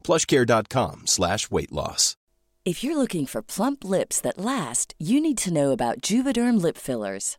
plushcare.com slash weight loss. If you're looking for plump lips that last, you need to know about Juvederm lip fillers.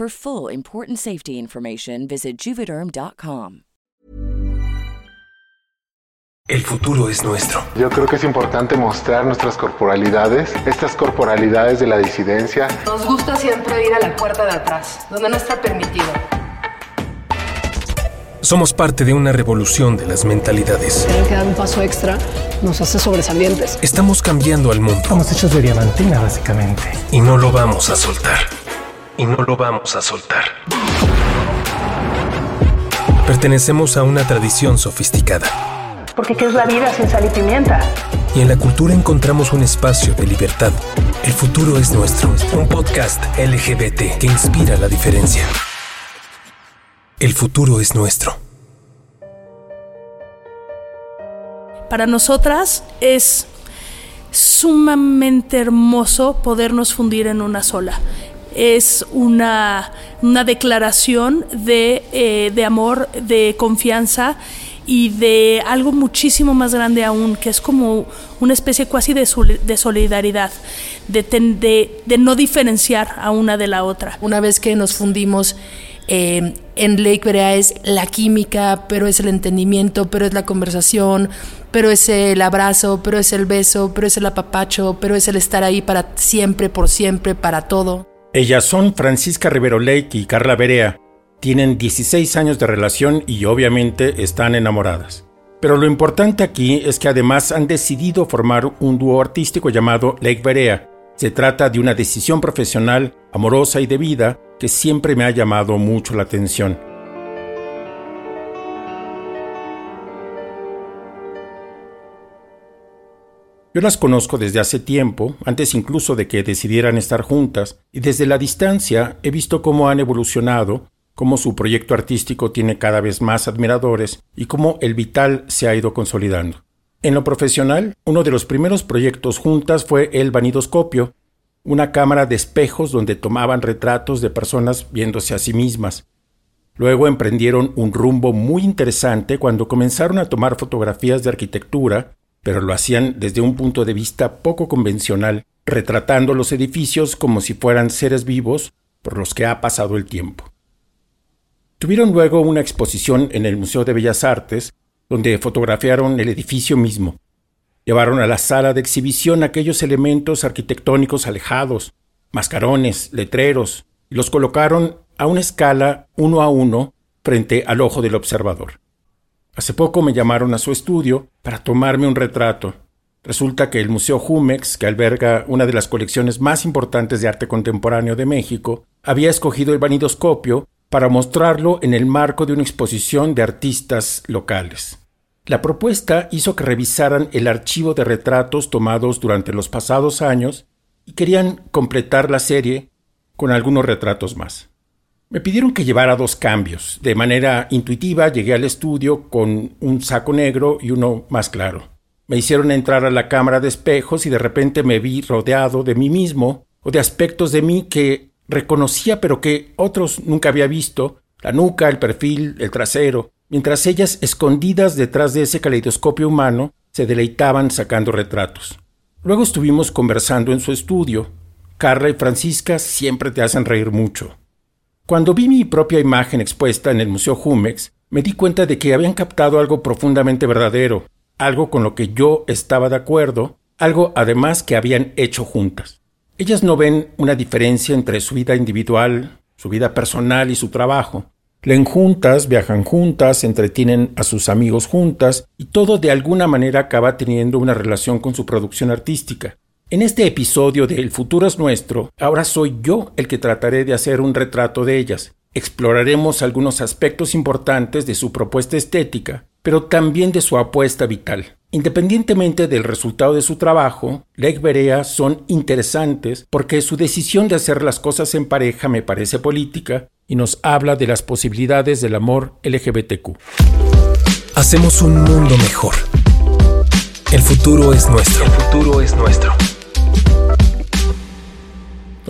For full important safety information, visit juvederm.com. El futuro es nuestro. Yo creo que es importante mostrar nuestras corporalidades, estas corporalidades de la disidencia. Nos gusta siempre ir a la puerta de atrás, donde no está permitido. Somos parte de una revolución de las mentalidades. Tener que dar un paso extra nos hace sobresalientes. Estamos cambiando al mundo. Estamos hechos de diamantina, básicamente. Y no lo vamos a soltar. Y no lo vamos a soltar. Pertenecemos a una tradición sofisticada. Porque ¿qué es la vida sin sal y pimienta? Y en la cultura encontramos un espacio de libertad. El futuro es nuestro. Un podcast LGBT que inspira la diferencia. El futuro es nuestro. Para nosotras es sumamente hermoso podernos fundir en una sola. Es una, una declaración de, eh, de amor, de confianza y de algo muchísimo más grande aún, que es como una especie casi de, de solidaridad, de, de, no diferenciar a una de la otra. Una vez que nos fundimos eh, en Lake Berea es la química, pero es el entendimiento, pero es la conversación, pero es el abrazo, pero es el beso, pero es el apapacho, pero es el estar ahí para siempre, por siempre, para todo. Ellas son Francisca Rivero Lake y Carla Berea. Tienen 16 años de relación y obviamente están enamoradas. Pero lo importante aquí es que además han decidido formar un dúo artístico llamado Lake Berea. Se trata de una decisión profesional, amorosa y de vida que siempre me ha llamado mucho la atención. Yo las conozco desde hace tiempo, antes incluso de que decidieran estar juntas, y desde la distancia he visto cómo han evolucionado, cómo su proyecto artístico tiene cada vez más admiradores y cómo el vital se ha ido consolidando. En lo profesional, uno de los primeros proyectos juntas fue el vanidoscopio, una cámara de espejos donde tomaban retratos de personas viéndose a sí mismas. Luego emprendieron un rumbo muy interesante cuando comenzaron a tomar fotografías de arquitectura, pero lo hacían desde un punto de vista poco convencional, retratando los edificios como si fueran seres vivos por los que ha pasado el tiempo. Tuvieron luego una exposición en el Museo de Bellas Artes, donde fotografiaron el edificio mismo, Llevaron a la sala de exhibición aquellos elementos arquitectónicos alejados, mascarones, letreros, y los colocaron a una escala uno a uno frente al ojo del observador. Hace poco me llamaron a su estudio para tomarme un retrato. Resulta que el Museo Jumex, que alberga una de las colecciones más importantes de arte contemporáneo de México, había escogido el vanidoscopio para mostrarlo en el marco de una exposición de artistas locales. La propuesta hizo que revisaran el archivo de retratos tomados durante los pasados años y querían completar la serie con algunos retratos más. Me pidieron que llevara dos cambios. De manera intuitiva llegué al estudio con un saco negro y uno más claro. Me hicieron entrar a la cámara de espejos y de repente me vi rodeado de mí mismo o de aspectos de mí que reconocía pero que otros nunca había visto, la nuca, el perfil, el trasero, mientras ellas, escondidas detrás de ese caleidoscopio humano, se deleitaban sacando retratos. Luego estuvimos conversando en su estudio. Carla y Francisca siempre te hacen reír mucho. Cuando vi mi propia imagen expuesta en el Museo Jumex, me di cuenta de que habían captado algo profundamente verdadero, algo con lo que yo estaba de acuerdo, algo además que habían hecho juntas. Ellas no ven una diferencia entre su vida individual, su vida personal y su trabajo. Leen juntas, viajan juntas, entretienen a sus amigos juntas y todo de alguna manera acaba teniendo una relación con su producción artística. En este episodio de El futuro es nuestro, ahora soy yo el que trataré de hacer un retrato de ellas. Exploraremos algunos aspectos importantes de su propuesta estética pero también de su apuesta vital. Independientemente del resultado de su trabajo, Lake Berea son interesantes porque su decisión de hacer las cosas en pareja me parece política y nos habla de las posibilidades del amor LGBTQ. Hacemos un mundo mejor. El futuro es nuestro. El futuro es nuestro.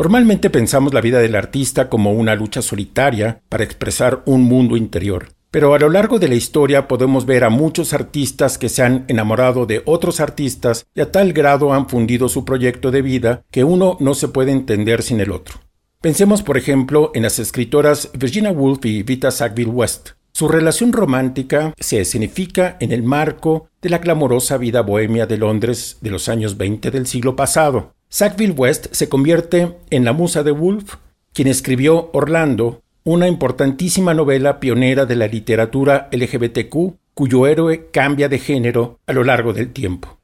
Normalmente pensamos la vida del artista como una lucha solitaria para expresar un mundo interior. Pero a lo largo de la historia podemos ver a muchos artistas que se han enamorado de otros artistas y a tal grado han fundido su proyecto de vida que uno no se puede entender sin el otro. Pensemos, por ejemplo, en las escritoras Virginia Woolf y Vita Sackville West. Su relación romántica se escenifica en el marco de la clamorosa vida bohemia de Londres de los años 20 del siglo pasado. Sackville West se convierte en la musa de Woolf, quien escribió Orlando, una importantísima novela pionera de la literatura LGBTQ cuyo héroe cambia de género a lo largo del tiempo.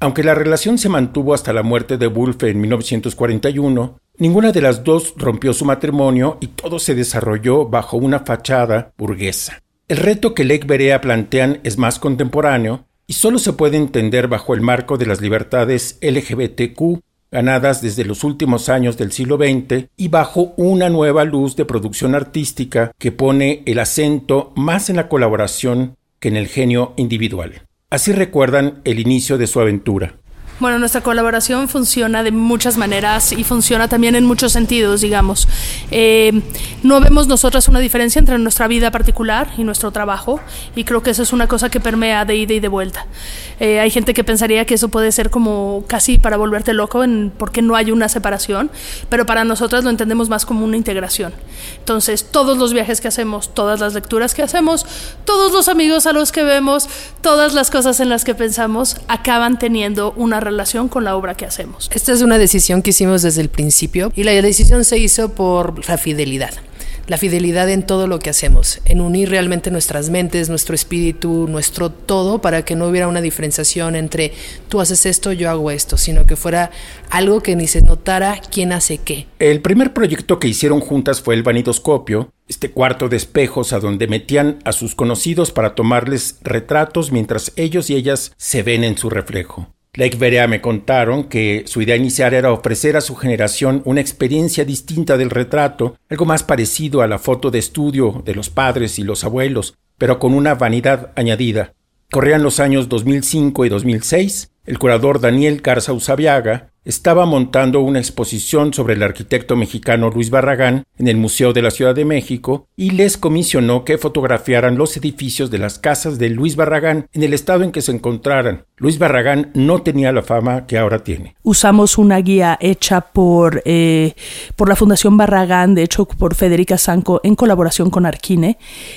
Aunque la relación se mantuvo hasta la muerte de Wolfe en 1941, ninguna de las dos rompió su matrimonio y todo se desarrolló bajo una fachada burguesa. El reto que Lake Berea plantean es más contemporáneo y solo se puede entender bajo el marco de las libertades LGBTQ ganadas desde los últimos años del siglo XX y bajo una nueva luz de producción artística que pone el acento más en la colaboración que en el genio individual. Así recuerdan el inicio de su aventura. Bueno, nuestra colaboración funciona de muchas maneras y funciona también en muchos sentidos, digamos. Eh, no vemos nosotras una diferencia entre nuestra vida particular y nuestro trabajo y creo que eso es una cosa que permea de ida y de vuelta. Eh, hay gente que pensaría que eso puede ser como casi para volverte loco en porque no hay una separación, pero para nosotras lo entendemos más como una integración. Entonces, todos los viajes que hacemos, todas las lecturas que hacemos, todos los amigos a los que vemos, todas las cosas en las que pensamos acaban teniendo una relación con la obra que hacemos. Esta es una decisión que hicimos desde el principio y la decisión se hizo por la fidelidad la fidelidad en todo lo que hacemos, en unir realmente nuestras mentes, nuestro espíritu, nuestro todo, para que no hubiera una diferenciación entre tú haces esto, yo hago esto, sino que fuera algo que ni se notara quién hace qué. El primer proyecto que hicieron juntas fue el vanidoscopio, este cuarto de espejos a donde metían a sus conocidos para tomarles retratos mientras ellos y ellas se ven en su reflejo. Lake me contaron que su idea inicial era ofrecer a su generación una experiencia distinta del retrato, algo más parecido a la foto de estudio de los padres y los abuelos, pero con una vanidad añadida. Corrían los años 2005 y 2006. El curador Daniel Garza Usabiaga estaba montando una exposición sobre el arquitecto mexicano Luis Barragán en el Museo de la Ciudad de México y les comisionó que fotografiaran los edificios de las casas de Luis Barragán en el estado en que se encontraran. Luis Barragán no tenía la fama que ahora tiene. Usamos una guía hecha por, eh, por la Fundación Barragán, de hecho por Federica Sanco, en colaboración con Arquine,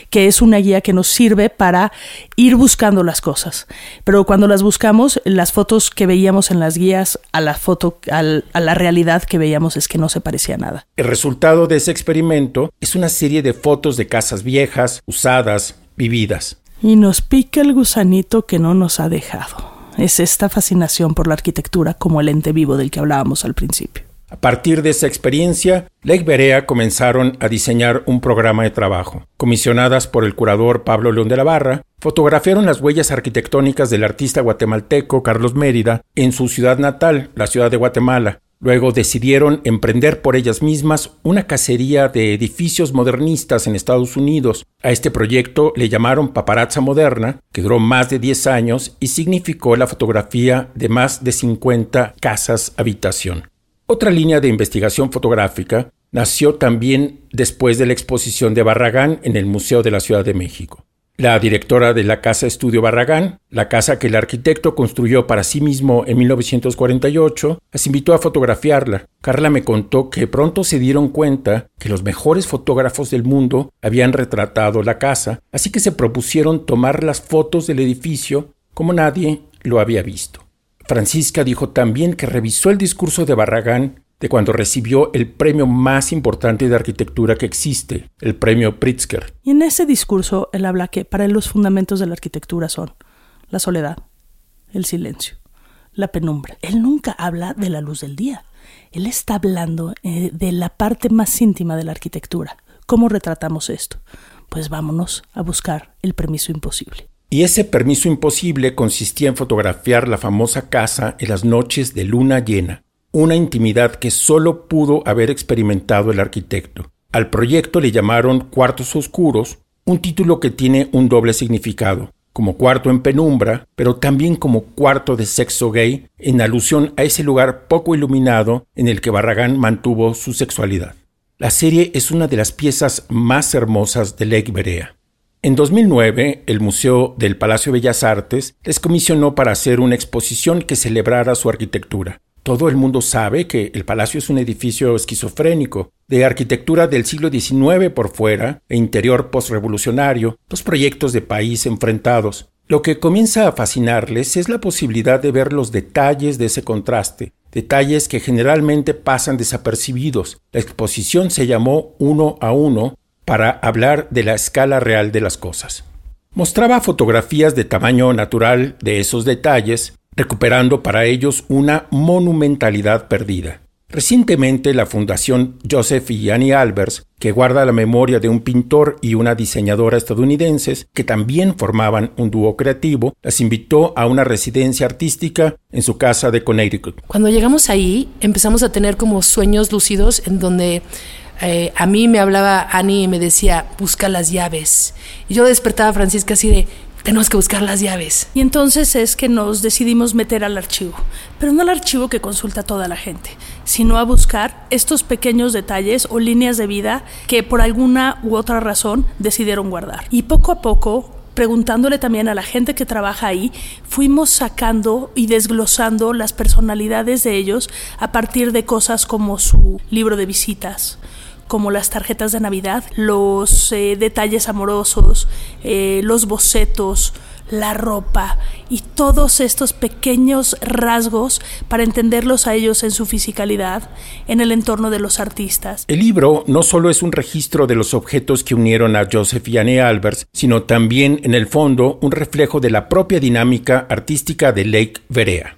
que es una guía que nos sirve para ir buscando las cosas. Pero cuando las buscamos, las fotos que veíamos en las guías a la foto a la realidad que veíamos es que no se parecía a nada. El resultado de ese experimento es una serie de fotos de casas viejas, usadas, vividas. Y nos pica el gusanito que no nos ha dejado. Es esta fascinación por la arquitectura como el ente vivo del que hablábamos al principio. A partir de esa experiencia, Lake Berea comenzaron a diseñar un programa de trabajo. Comisionadas por el curador Pablo León de la Barra, fotografiaron las huellas arquitectónicas del artista guatemalteco Carlos Mérida en su ciudad natal, la ciudad de Guatemala. Luego decidieron emprender por ellas mismas una cacería de edificios modernistas en Estados Unidos. A este proyecto le llamaron Paparazza Moderna, que duró más de 10 años y significó la fotografía de más de 50 casas habitación. Otra línea de investigación fotográfica nació también después de la exposición de Barragán en el Museo de la Ciudad de México. La directora de la Casa Estudio Barragán, la casa que el arquitecto construyó para sí mismo en 1948, las invitó a fotografiarla. Carla me contó que pronto se dieron cuenta que los mejores fotógrafos del mundo habían retratado la casa, así que se propusieron tomar las fotos del edificio como nadie lo había visto. Francisca dijo también que revisó el discurso de Barragán de cuando recibió el premio más importante de arquitectura que existe, el premio Pritzker. Y en ese discurso él habla que para él los fundamentos de la arquitectura son la soledad, el silencio, la penumbra. Él nunca habla de la luz del día. Él está hablando eh, de la parte más íntima de la arquitectura. ¿Cómo retratamos esto? Pues vámonos a buscar el permiso imposible. Y ese permiso imposible consistía en fotografiar la famosa casa en las noches de luna llena, una intimidad que solo pudo haber experimentado el arquitecto. Al proyecto le llamaron Cuartos Oscuros, un título que tiene un doble significado, como cuarto en penumbra, pero también como cuarto de sexo gay, en alusión a ese lugar poco iluminado en el que Barragán mantuvo su sexualidad. La serie es una de las piezas más hermosas de Lake Berea. En 2009, el Museo del Palacio de Bellas Artes les comisionó para hacer una exposición que celebrara su arquitectura. Todo el mundo sabe que el palacio es un edificio esquizofrénico, de arquitectura del siglo XIX por fuera e interior postrevolucionario, dos proyectos de país enfrentados. Lo que comienza a fascinarles es la posibilidad de ver los detalles de ese contraste, detalles que generalmente pasan desapercibidos. La exposición se llamó Uno a Uno para hablar de la escala real de las cosas. Mostraba fotografías de tamaño natural de esos detalles, recuperando para ellos una monumentalidad perdida. Recientemente la Fundación Joseph y Annie Albers, que guarda la memoria de un pintor y una diseñadora estadounidenses que también formaban un dúo creativo, las invitó a una residencia artística en su casa de Connecticut. Cuando llegamos ahí empezamos a tener como sueños lúcidos en donde eh, a mí me hablaba Ani y me decía, busca las llaves. Y yo despertaba a Francisca así de, tenemos que buscar las llaves. Y entonces es que nos decidimos meter al archivo, pero no al archivo que consulta toda la gente, sino a buscar estos pequeños detalles o líneas de vida que por alguna u otra razón decidieron guardar. Y poco a poco preguntándole también a la gente que trabaja ahí, fuimos sacando y desglosando las personalidades de ellos a partir de cosas como su libro de visitas, como las tarjetas de Navidad, los eh, detalles amorosos, eh, los bocetos, la ropa y todos estos pequeños rasgos para entenderlos a ellos en su fisicalidad, en el entorno de los artistas. El libro no solo es un registro de los objetos que unieron a Joseph y Anne Albers, sino también, en el fondo, un reflejo de la propia dinámica artística de Lake Verea.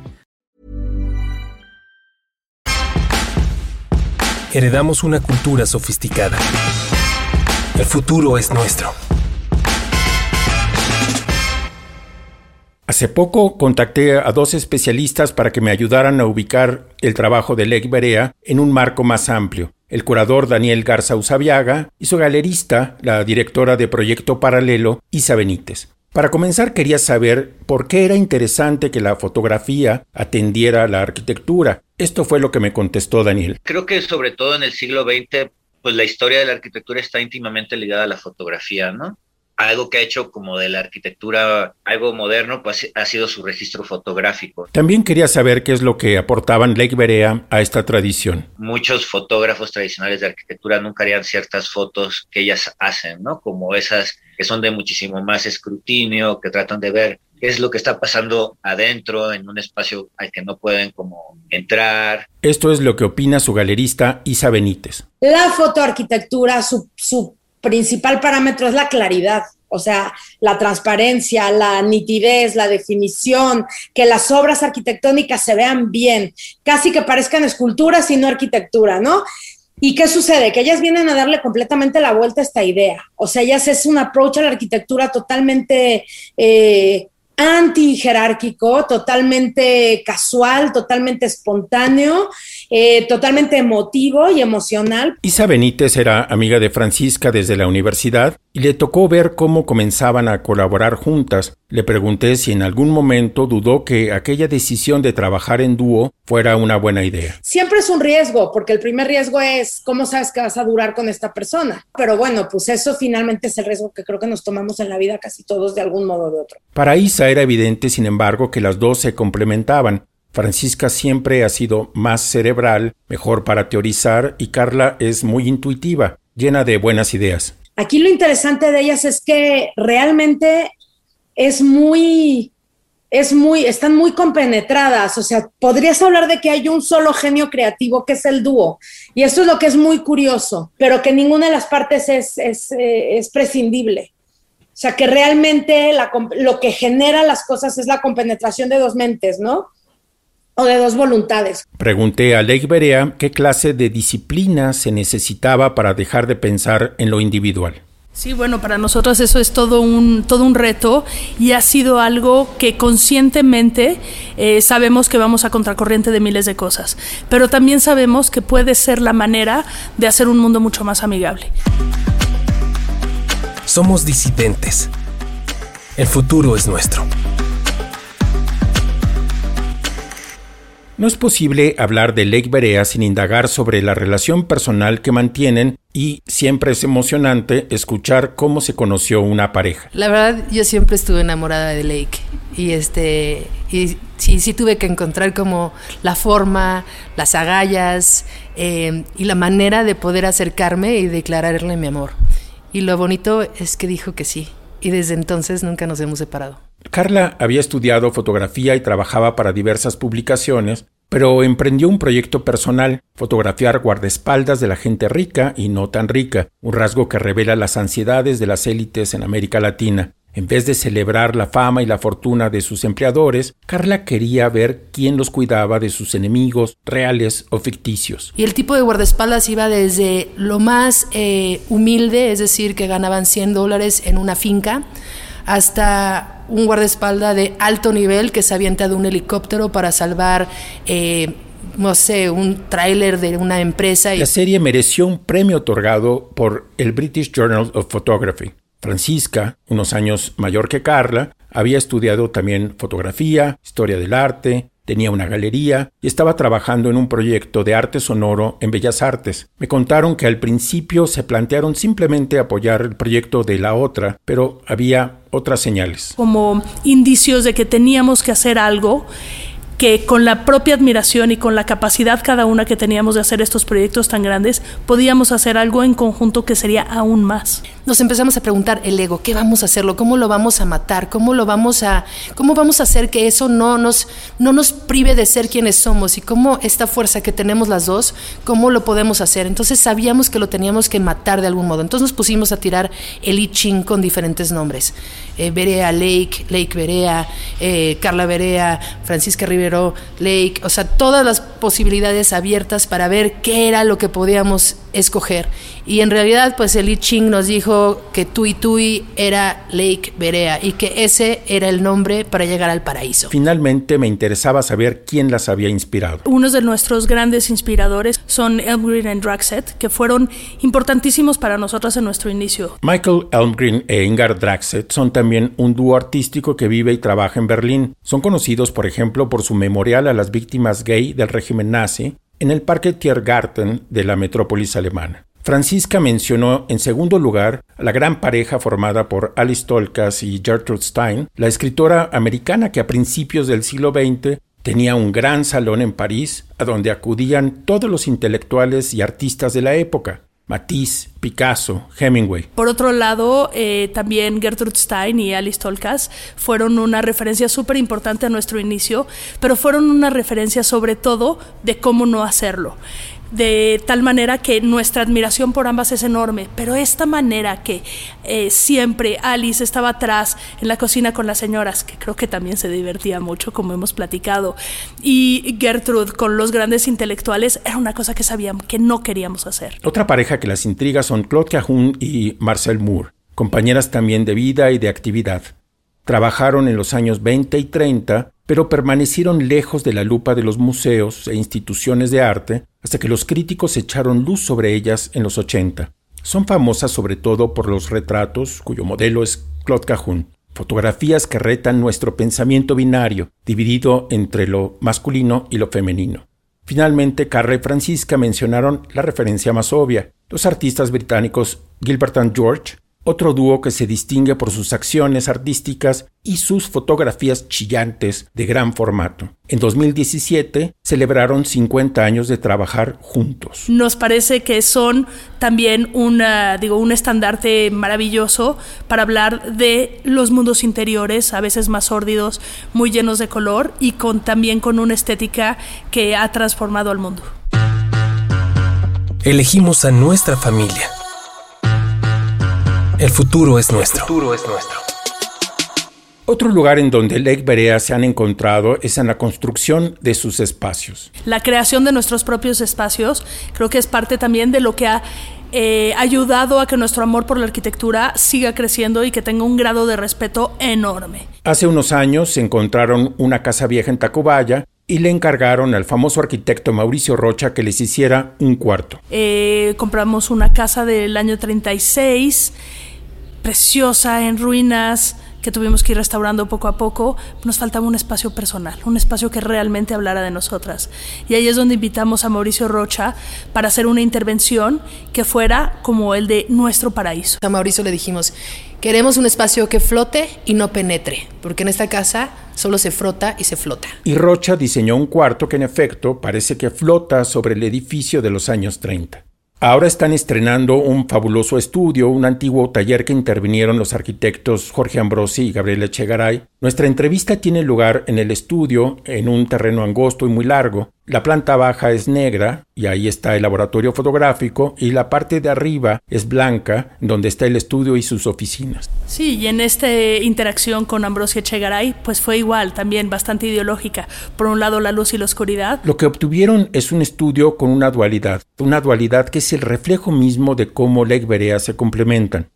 Heredamos una cultura sofisticada. El futuro es nuestro. Hace poco contacté a dos especialistas para que me ayudaran a ubicar el trabajo de Lake Berea en un marco más amplio. El curador Daniel Garza Usabiaga y su galerista, la directora de Proyecto Paralelo, Isa Benítez. Para comenzar quería saber por qué era interesante que la fotografía atendiera a la arquitectura. Esto fue lo que me contestó Daniel. Creo que sobre todo en el siglo XX, pues la historia de la arquitectura está íntimamente ligada a la fotografía, ¿no? algo que ha hecho como de la arquitectura algo moderno, pues ha sido su registro fotográfico. También quería saber qué es lo que aportaban Lake Berea a esta tradición. Muchos fotógrafos tradicionales de arquitectura nunca harían ciertas fotos que ellas hacen, ¿no? Como esas que son de muchísimo más escrutinio, que tratan de ver qué es lo que está pasando adentro en un espacio al que no pueden como entrar. Esto es lo que opina su galerista Isa Benítez. La fotoarquitectura, su, su principal parámetro es la claridad, o sea, la transparencia, la nitidez, la definición, que las obras arquitectónicas se vean bien, casi que parezcan esculturas y no arquitectura, ¿no? ¿Y qué sucede? Que ellas vienen a darle completamente la vuelta a esta idea. O sea, ellas es un approach a la arquitectura totalmente eh, anti-jerárquico, totalmente casual, totalmente espontáneo, eh, totalmente emotivo y emocional. Isa Benítez era amiga de Francisca desde la universidad y le tocó ver cómo comenzaban a colaborar juntas. Le pregunté si en algún momento dudó que aquella decisión de trabajar en dúo fuera una buena idea. Siempre es un riesgo, porque el primer riesgo es cómo sabes que vas a durar con esta persona. Pero bueno, pues eso finalmente es el riesgo que creo que nos tomamos en la vida casi todos de algún modo o de otro. Para Isa era evidente, sin embargo, que las dos se complementaban. Francisca siempre ha sido más cerebral, mejor para teorizar, y Carla es muy intuitiva, llena de buenas ideas. Aquí lo interesante de ellas es que realmente es muy, es muy, están muy compenetradas. O sea, podrías hablar de que hay un solo genio creativo que es el dúo. Y esto es lo que es muy curioso, pero que ninguna de las partes es, es, eh, es prescindible. O sea, que realmente lo que genera las cosas es la compenetración de dos mentes, ¿no? O de dos voluntades. Pregunté a Lake Berea qué clase de disciplina se necesitaba para dejar de pensar en lo individual. Sí, bueno, para nosotros eso es todo un, todo un reto y ha sido algo que conscientemente eh, sabemos que vamos a contracorriente de miles de cosas, pero también sabemos que puede ser la manera de hacer un mundo mucho más amigable. Somos disidentes. El futuro es nuestro. No es posible hablar de Lake Berea sin indagar sobre la relación personal que mantienen y siempre es emocionante escuchar cómo se conoció una pareja. La verdad, yo siempre estuve enamorada de Lake y este y sí, sí tuve que encontrar como la forma, las agallas eh, y la manera de poder acercarme y declararle mi amor. Y lo bonito es que dijo que sí y desde entonces nunca nos hemos separado. Carla había estudiado fotografía y trabajaba para diversas publicaciones, pero emprendió un proyecto personal, fotografiar guardaespaldas de la gente rica y no tan rica, un rasgo que revela las ansiedades de las élites en América Latina. En vez de celebrar la fama y la fortuna de sus empleadores, Carla quería ver quién los cuidaba de sus enemigos, reales o ficticios. Y el tipo de guardaespaldas iba desde lo más eh, humilde, es decir, que ganaban 100 dólares en una finca, hasta un guardaespaldas de alto nivel que se avienta de un helicóptero para salvar, eh, no sé, un tráiler de una empresa. La serie mereció un premio otorgado por el British Journal of Photography. Francisca, unos años mayor que Carla, había estudiado también fotografía, historia del arte, tenía una galería y estaba trabajando en un proyecto de arte sonoro en Bellas Artes. Me contaron que al principio se plantearon simplemente apoyar el proyecto de la otra, pero había otras señales. Como indicios de que teníamos que hacer algo que con la propia admiración y con la capacidad cada una que teníamos de hacer estos proyectos tan grandes, podíamos hacer algo en conjunto que sería aún más. Nos empezamos a preguntar el ego, ¿qué vamos a hacerlo? ¿Cómo lo vamos a matar? ¿Cómo lo vamos a cómo vamos a hacer que eso no nos no nos prive de ser quienes somos y cómo esta fuerza que tenemos las dos, cómo lo podemos hacer? Entonces sabíamos que lo teníamos que matar de algún modo. Entonces nos pusimos a tirar el I con diferentes nombres. Eh, Berea Lake, Lake Berea, eh, Carla Berea, Francisca Lake, o sea, todas las posibilidades abiertas para ver qué era lo que podíamos escoger. Y en realidad, pues el I Ching nos dijo que Tui Tui era Lake Berea y que ese era el nombre para llegar al paraíso. Finalmente me interesaba saber quién las había inspirado. Unos de nuestros grandes inspiradores son Elmgreen y Draxet, que fueron importantísimos para nosotros en nuestro inicio. Michael Elmgreen e Ingar Draxet son también un dúo artístico que vive y trabaja en Berlín. Son conocidos, por ejemplo, por su memorial a las víctimas gay del régimen nazi en el Parque Tiergarten de la metrópolis alemana. Francisca mencionó en segundo lugar la gran pareja formada por Alice Tolkas y Gertrude Stein, la escritora americana que a principios del siglo XX tenía un gran salón en París a donde acudían todos los intelectuales y artistas de la época. Matisse, Picasso, Hemingway. Por otro lado, eh, también Gertrude Stein y Alice Tolkas fueron una referencia súper importante a nuestro inicio, pero fueron una referencia sobre todo de cómo no hacerlo de tal manera que nuestra admiración por ambas es enorme, pero esta manera que eh, siempre Alice estaba atrás en la cocina con las señoras, que creo que también se divertía mucho, como hemos platicado, y Gertrude con los grandes intelectuales, era una cosa que sabíamos que no queríamos hacer. Otra pareja que las intriga son Claude Cahun y Marcel Moore, compañeras también de vida y de actividad. Trabajaron en los años 20 y 30 pero permanecieron lejos de la lupa de los museos e instituciones de arte hasta que los críticos echaron luz sobre ellas en los 80. Son famosas sobre todo por los retratos, cuyo modelo es Claude Cajun, fotografías que retan nuestro pensamiento binario, dividido entre lo masculino y lo femenino. Finalmente, Carla y Francisca mencionaron la referencia más obvia, los artistas británicos Gilbert and George otro dúo que se distingue por sus acciones artísticas y sus fotografías chillantes de gran formato. En 2017 celebraron 50 años de trabajar juntos. Nos parece que son también una, digo, un estandarte maravilloso para hablar de los mundos interiores, a veces más sórdidos, muy llenos de color y con, también con una estética que ha transformado al mundo. Elegimos a nuestra familia el futuro es nuestro. Otro lugar en donde Lake Berea se han encontrado es en la construcción de sus espacios. La creación de nuestros propios espacios creo que es parte también de lo que ha eh, ayudado a que nuestro amor por la arquitectura siga creciendo y que tenga un grado de respeto enorme. Hace unos años se encontraron una casa vieja en Tacubaya y le encargaron al famoso arquitecto Mauricio Rocha que les hiciera un cuarto. Eh, compramos una casa del año 36 preciosa, en ruinas, que tuvimos que ir restaurando poco a poco, nos faltaba un espacio personal, un espacio que realmente hablara de nosotras. Y ahí es donde invitamos a Mauricio Rocha para hacer una intervención que fuera como el de nuestro paraíso. A Mauricio le dijimos, queremos un espacio que flote y no penetre, porque en esta casa solo se frota y se flota. Y Rocha diseñó un cuarto que en efecto parece que flota sobre el edificio de los años 30. Ahora están estrenando un fabuloso estudio, un antiguo taller que intervinieron los arquitectos Jorge Ambrosi y Gabriel Echegaray. Nuestra entrevista tiene lugar en el estudio, en un terreno angosto y muy largo. La planta baja es negra, y ahí está el laboratorio fotográfico, y la parte de arriba es blanca, donde está el estudio y sus oficinas. Sí, y en esta interacción con Ambrosio Echegaray, pues fue igual, también bastante ideológica. Por un lado, la luz y la oscuridad. Lo que obtuvieron es un estudio con una dualidad, una dualidad que es el reflejo mismo de cómo Lake Berea se complementan.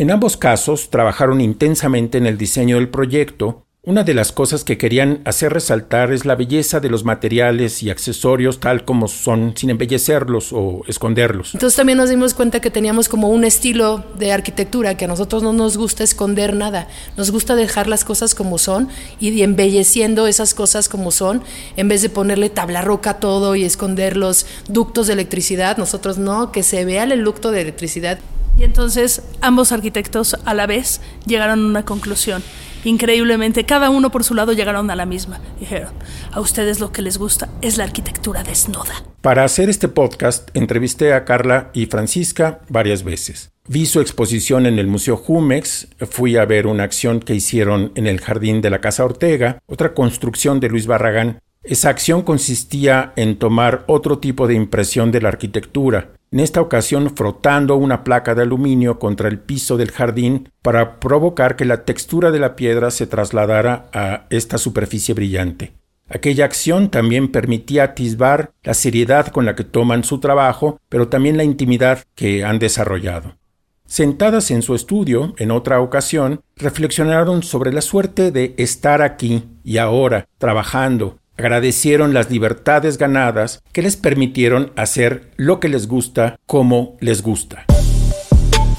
En ambos casos trabajaron intensamente en el diseño del proyecto, una de las cosas que querían hacer resaltar es la belleza de los materiales y accesorios tal como son, sin embellecerlos o esconderlos. Entonces también nos dimos cuenta que teníamos como un estilo de arquitectura que a nosotros no nos gusta esconder nada, nos gusta dejar las cosas como son y embelleciendo esas cosas como son, en vez de ponerle tabla roca a todo y esconder los ductos de electricidad, nosotros no, que se vea el ducto de electricidad Y entonces ambos arquitectos a la vez llegaron a una conclusión. Increíblemente, cada uno por su lado llegaron a la misma. Dijeron, a ustedes lo que les gusta es la arquitectura desnuda. Para hacer este podcast, entrevisté a Carla y Francisca varias veces. Vi su exposición en el Museo Jumex, fui a ver una acción que hicieron en el jardín de la Casa Ortega, otra construcción de Luis Barragán. Esa acción consistía en tomar otro tipo de impresión de la arquitectura, en esta ocasión frotando una placa de aluminio contra el piso del jardín para provocar que la textura de la piedra se trasladara a esta superficie brillante. Aquella acción también permitía atisbar la seriedad con la que toman su trabajo, pero también la intimidad que han desarrollado. Sentadas en su estudio, en otra ocasión, reflexionaron sobre la suerte de estar aquí y ahora, trabajando, agradecieron las libertades ganadas que les permitieron hacer lo que les gusta como les gusta.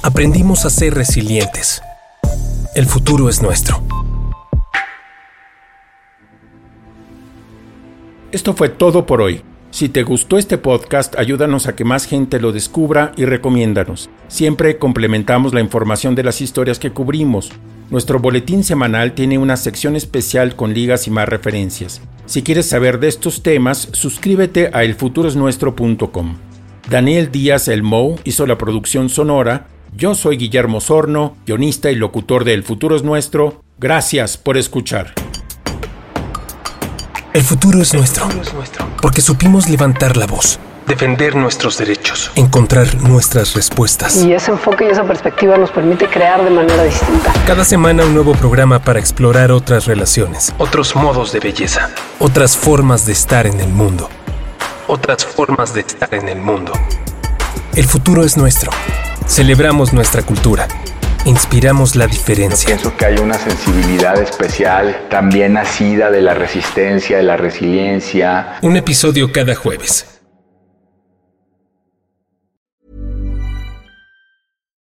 Aprendimos a ser resilientes. El futuro es nuestro. Esto fue todo por hoy. Si te gustó este podcast, ayúdanos a que más gente lo descubra y recomiéndanos. Siempre complementamos la información de las historias que cubrimos. Nuestro boletín semanal tiene una sección especial con ligas y más referencias. Si quieres saber de estos temas, suscríbete a elfuturosnuestro.com. Daniel Díaz El Mou hizo la producción sonora. Yo soy Guillermo Sorno, guionista y locutor de El Futuro es Nuestro. Gracias por escuchar. El futuro es nuestro, porque supimos levantar la voz, defender nuestros derechos, encontrar nuestras respuestas. Y ese enfoque y esa perspectiva nos permite crear de manera distinta. Cada semana un nuevo programa para explorar otras relaciones, otros modos de belleza, otras formas de estar en el mundo, otras formas de estar en el mundo. El futuro es nuestro. Celebramos nuestra cultura inspiramos la diferencia. pienso que hay una sensibilidad especial también nacida de la resistencia, de la resiliencia. Un episodio cada jueves.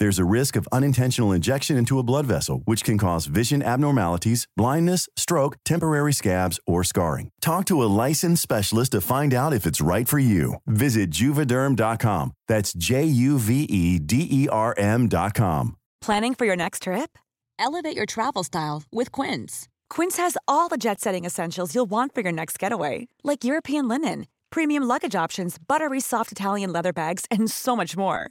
There's a risk of unintentional injection into a blood vessel, which can cause vision abnormalities, blindness, stroke, temporary scabs, or scarring. Talk to a licensed specialist to find out if it's right for you. Visit juvederm.com. That's J U V E D E R M.com. Planning for your next trip? Elevate your travel style with Quince. Quince has all the jet setting essentials you'll want for your next getaway, like European linen, premium luggage options, buttery soft Italian leather bags, and so much more.